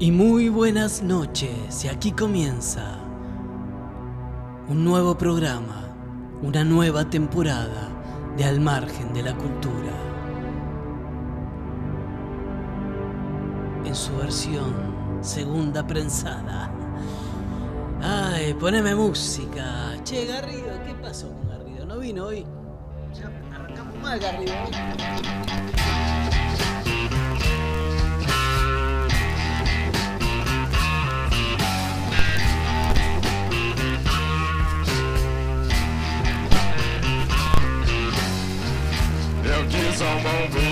Y muy buenas noches, y aquí comienza un nuevo programa, una nueva temporada de Al Margen de la Cultura. En su versión segunda prensada. Ay, poneme música. Che, Garrido, ¿qué pasó con Garrido? ¿No vino hoy? Ya arrancamos mal, Garrido. someone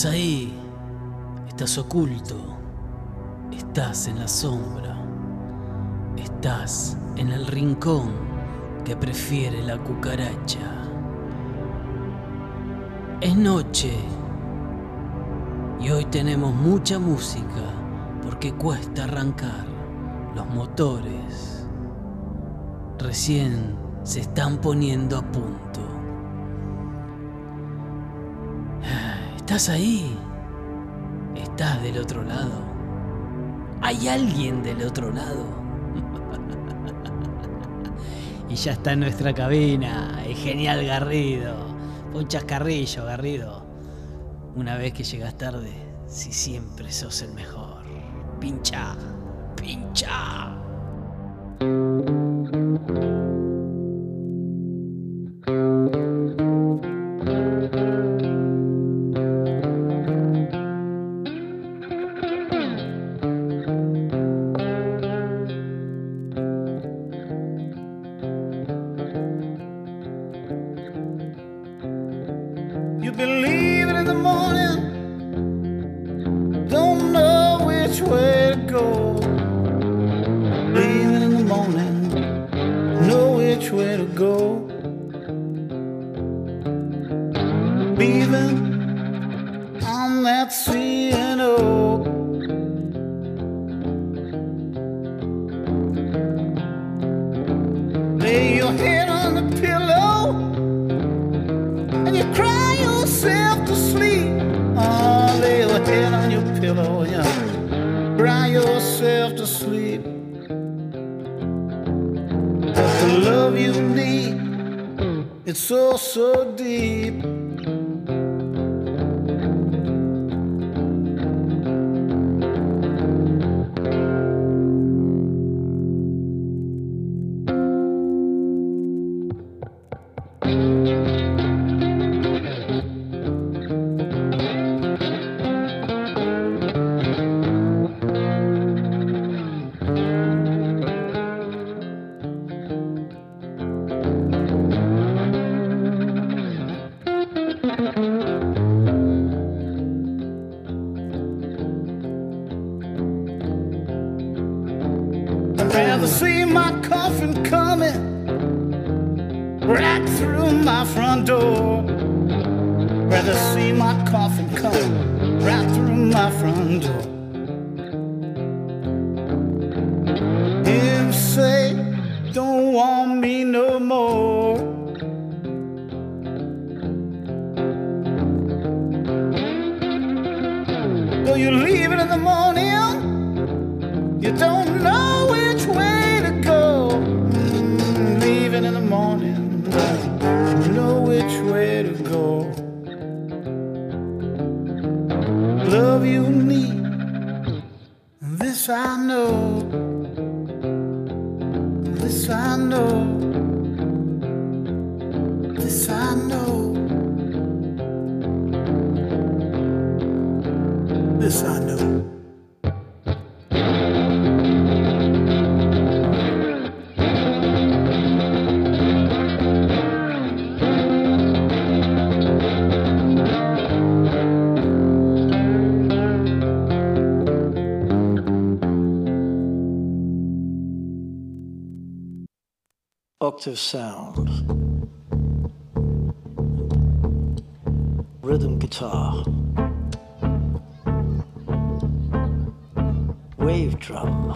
Estás ahí, estás oculto, estás en la sombra, estás en el rincón que prefiere la cucaracha. Es noche y hoy tenemos mucha música porque cuesta arrancar los motores. Recién se están poniendo a punto. ¿Estás ahí? ¿Estás del otro lado? ¿Hay alguien del otro lado? y ya está en nuestra cabina. Es genial Garrido. Un chascarrillo, Garrido. Una vez que llegas tarde, si siempre sos el mejor. Pincha, pincha. My coffin coming right through my front door. Rather see my coffin coming right through my front door. Octave sound, rhythm guitar, wave drum,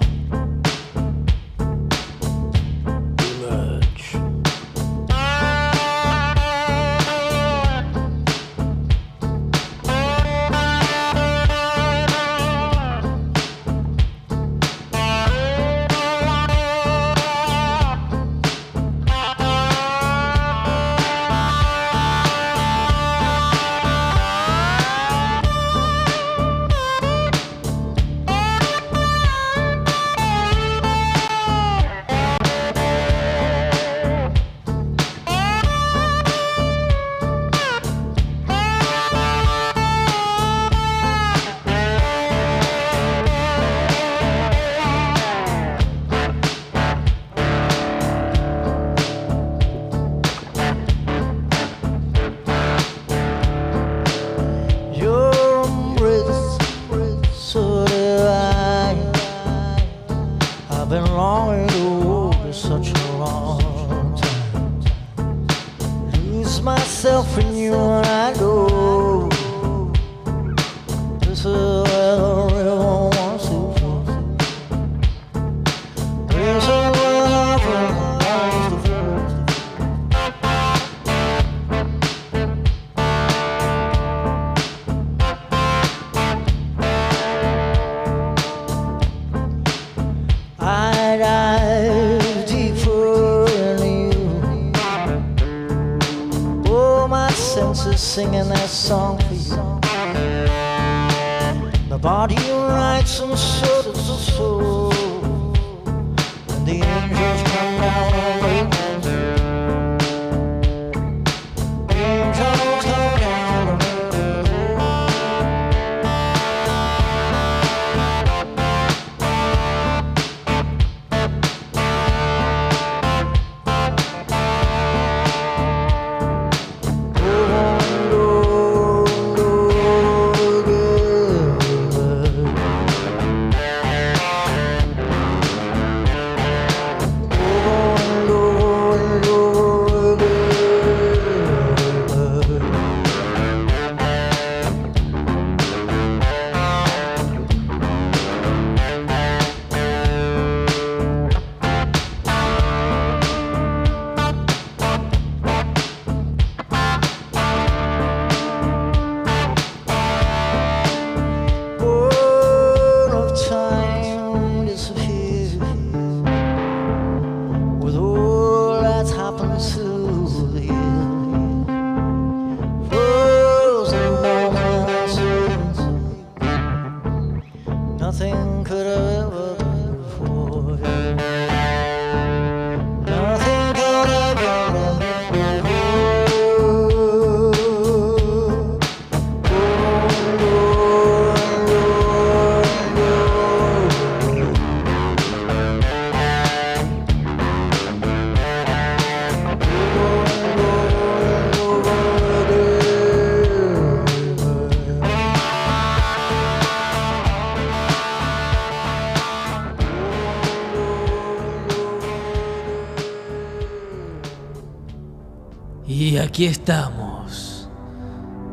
aquí estamos.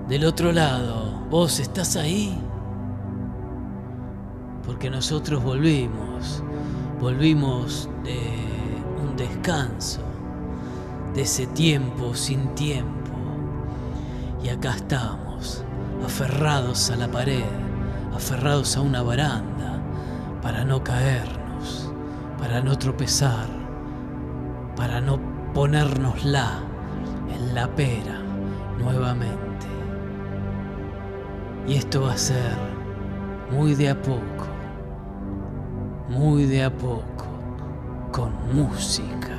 Del otro lado, ¿vos estás ahí? Porque nosotros volvimos. Volvimos de un descanso. De ese tiempo sin tiempo. Y acá estamos, aferrados a la pared, aferrados a una baranda, para no caernos, para no tropezar, para no ponérnosla en la pera nuevamente. Y esto va a ser muy de a poco, muy de a poco, con música.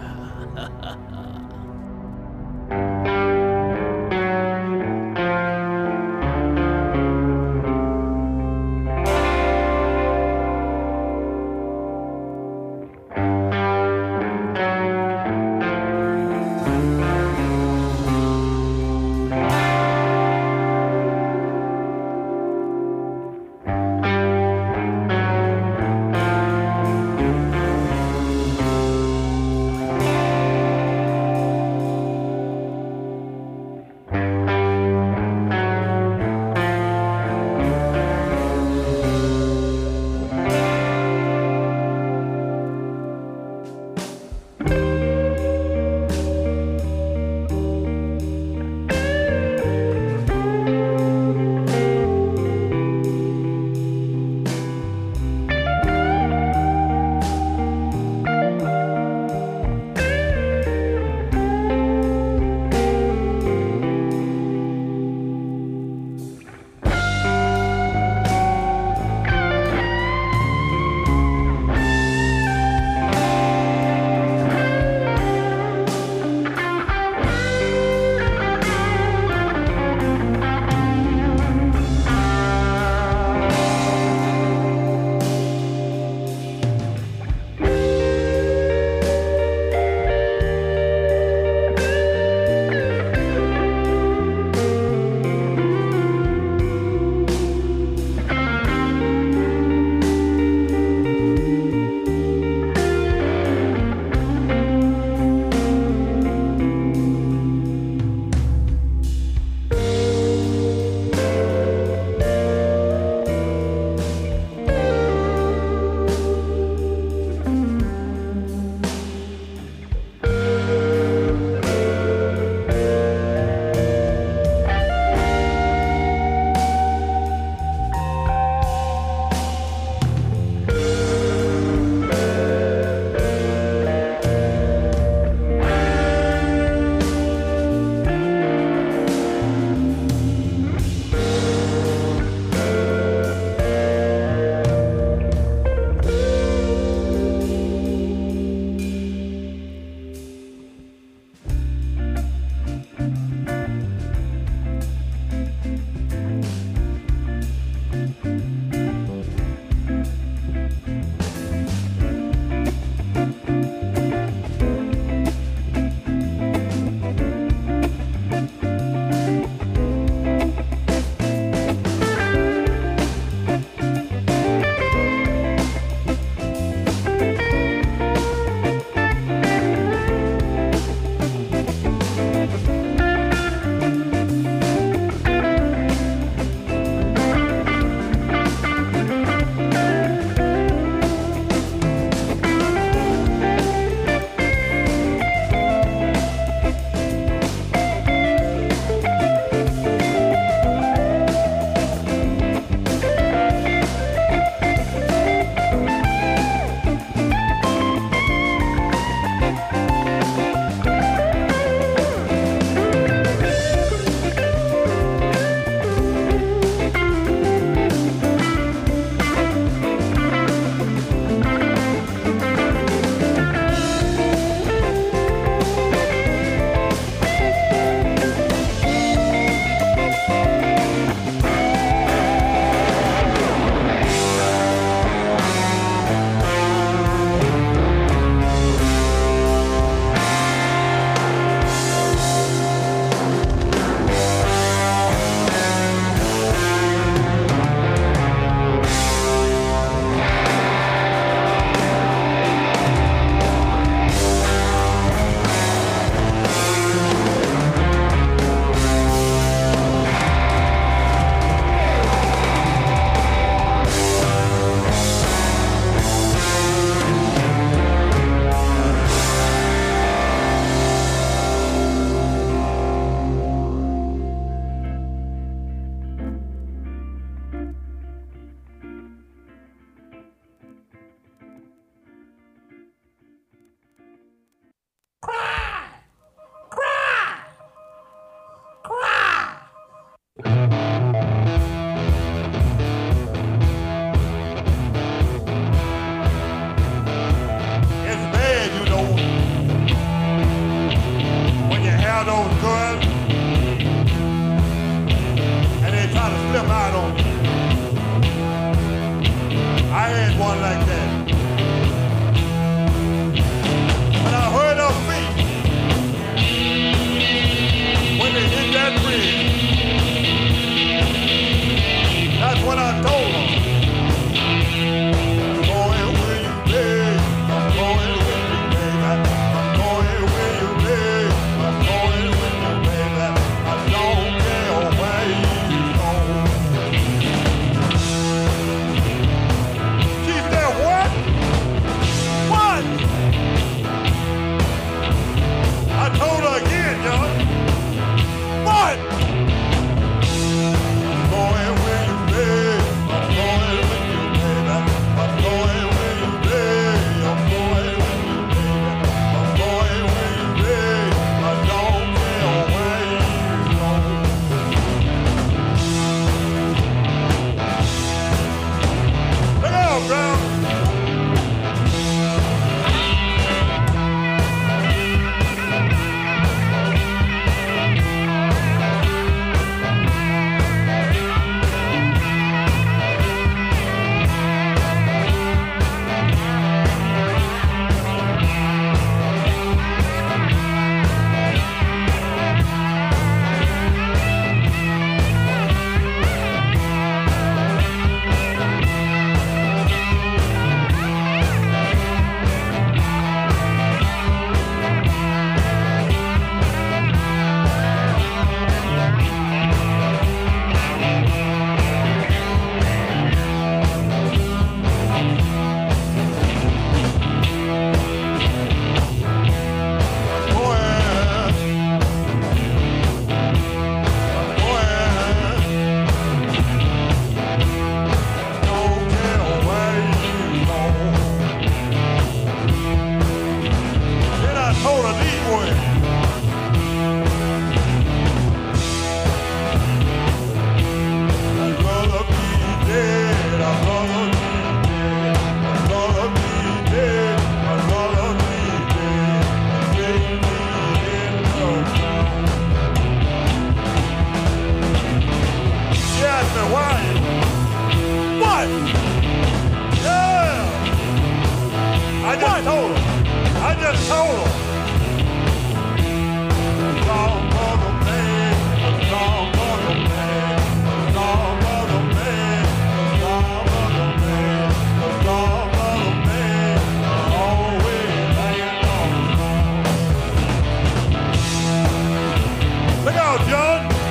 out, John!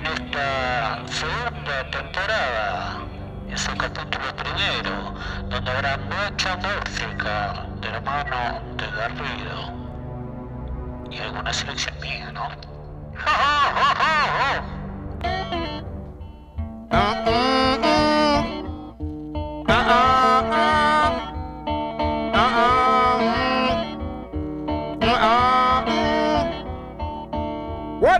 en esta segunda temporada, en su capítulo primero, donde habrá mucha música de la mano de Garrido. Y alguna selección mía, ¿no?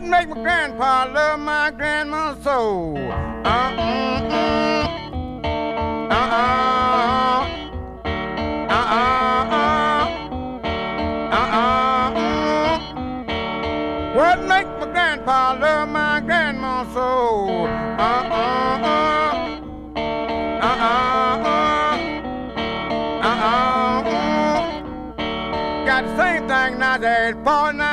What make my grandpa love my grandma so? Uh-uh-uh. Uh-uh. Uh-uh. Uh-uh. What make my grandpa love my grandma so? Uh-uh-uh. Uh-uh. Uh-uh. Got the same thing nowadays, boy. Now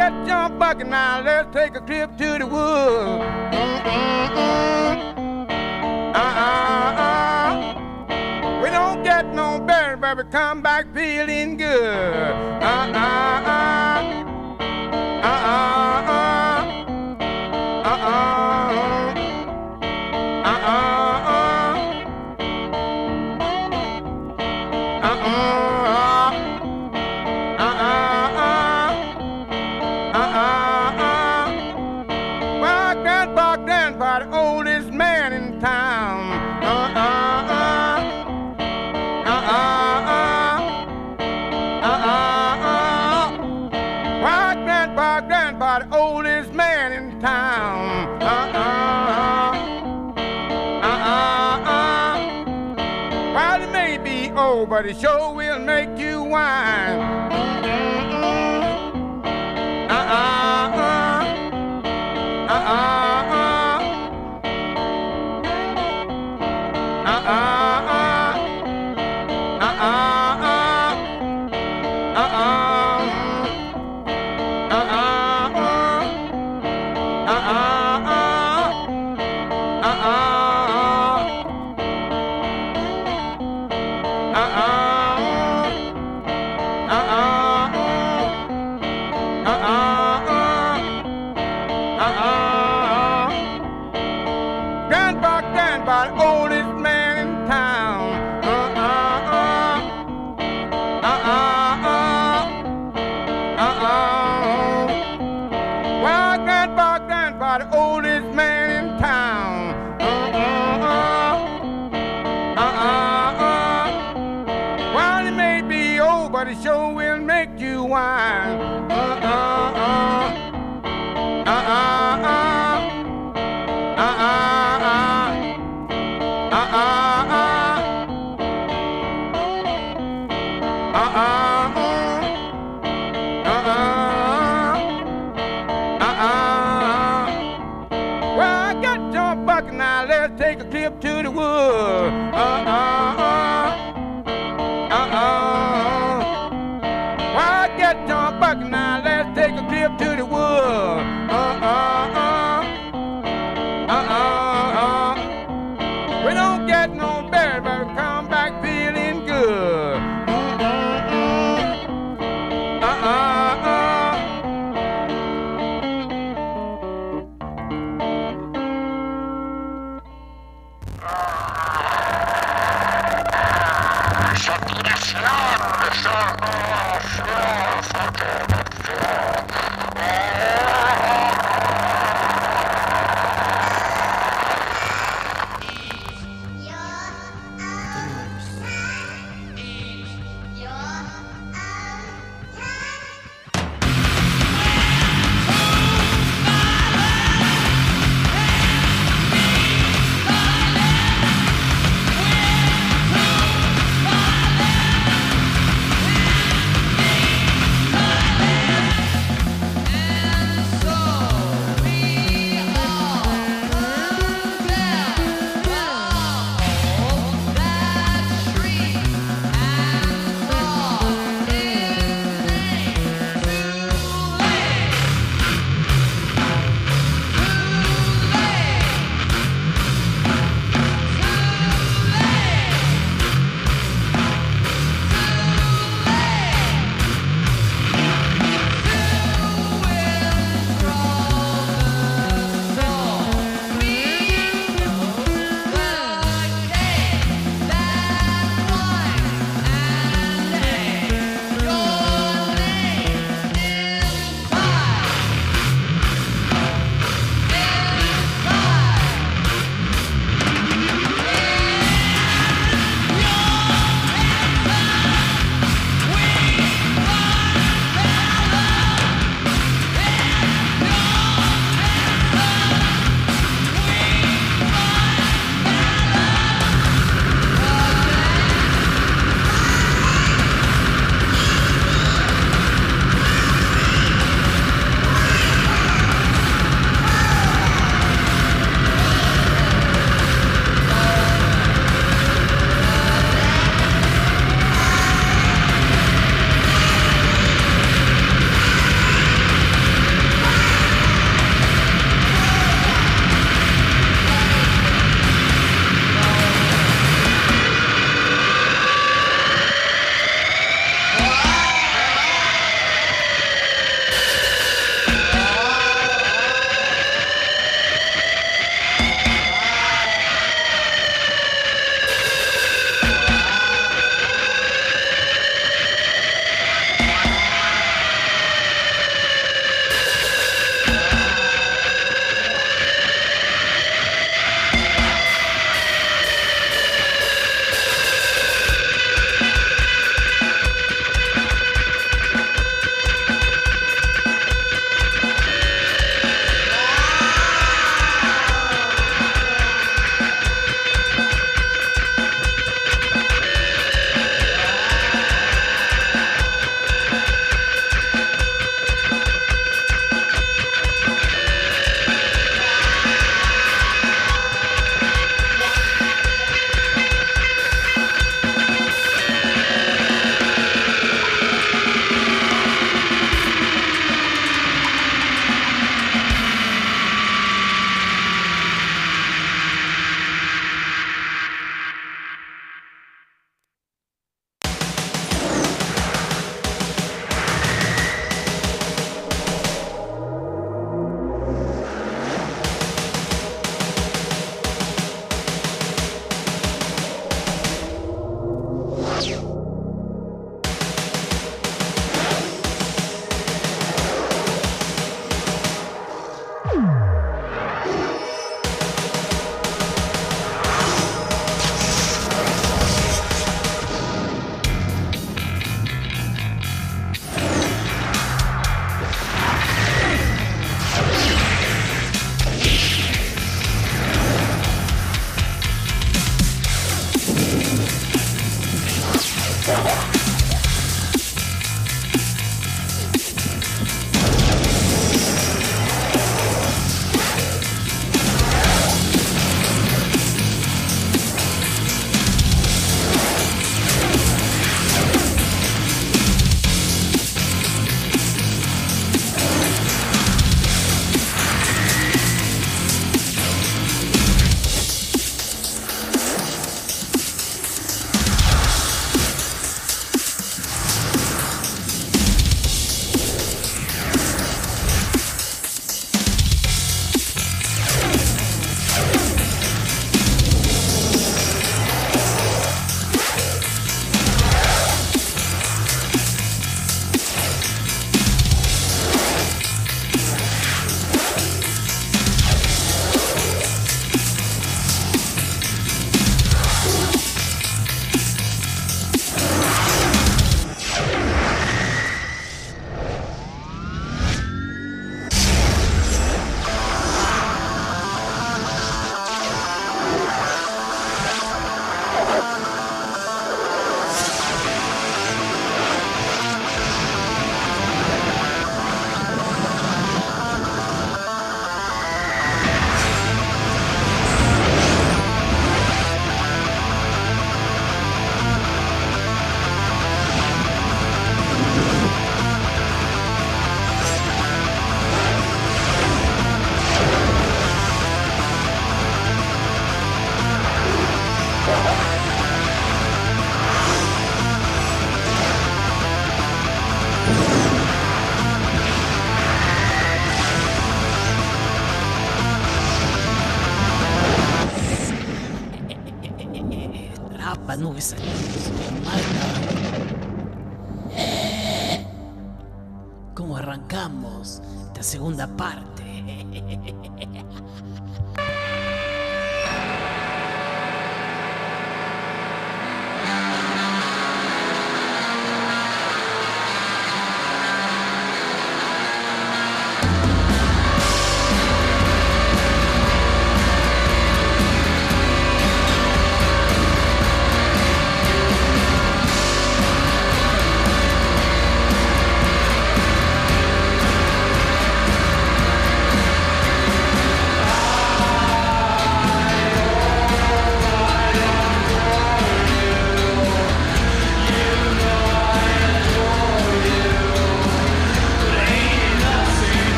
that jump bucket now. Let's take a trip to the woods. Uh-uh-uh. We don't get no better, we Come back feeling good. Uh-uh-uh. Uh-uh-uh. The sure will make you whine. Uh uh uh. Uh uh uh. Uh uh. uh-uh.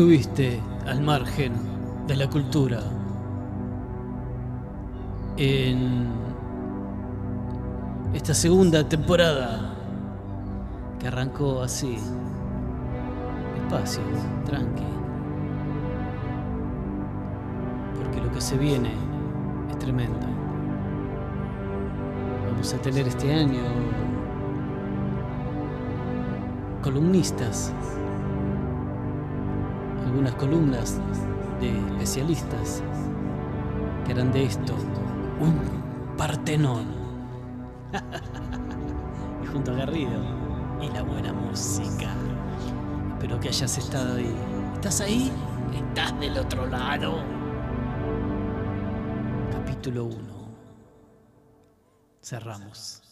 Estuviste al margen de la cultura en esta segunda temporada que arrancó así, despacio, tranqui. Porque lo que se viene es tremendo. Vamos a tener este año columnistas algunas columnas de especialistas que eran de esto, un Partenón. y junto a Garrido y la buena música. Espero que hayas estado ahí. ¿Estás ahí? ¿Estás del otro lado? Capítulo 1. Cerramos.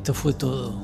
Esto fue todo.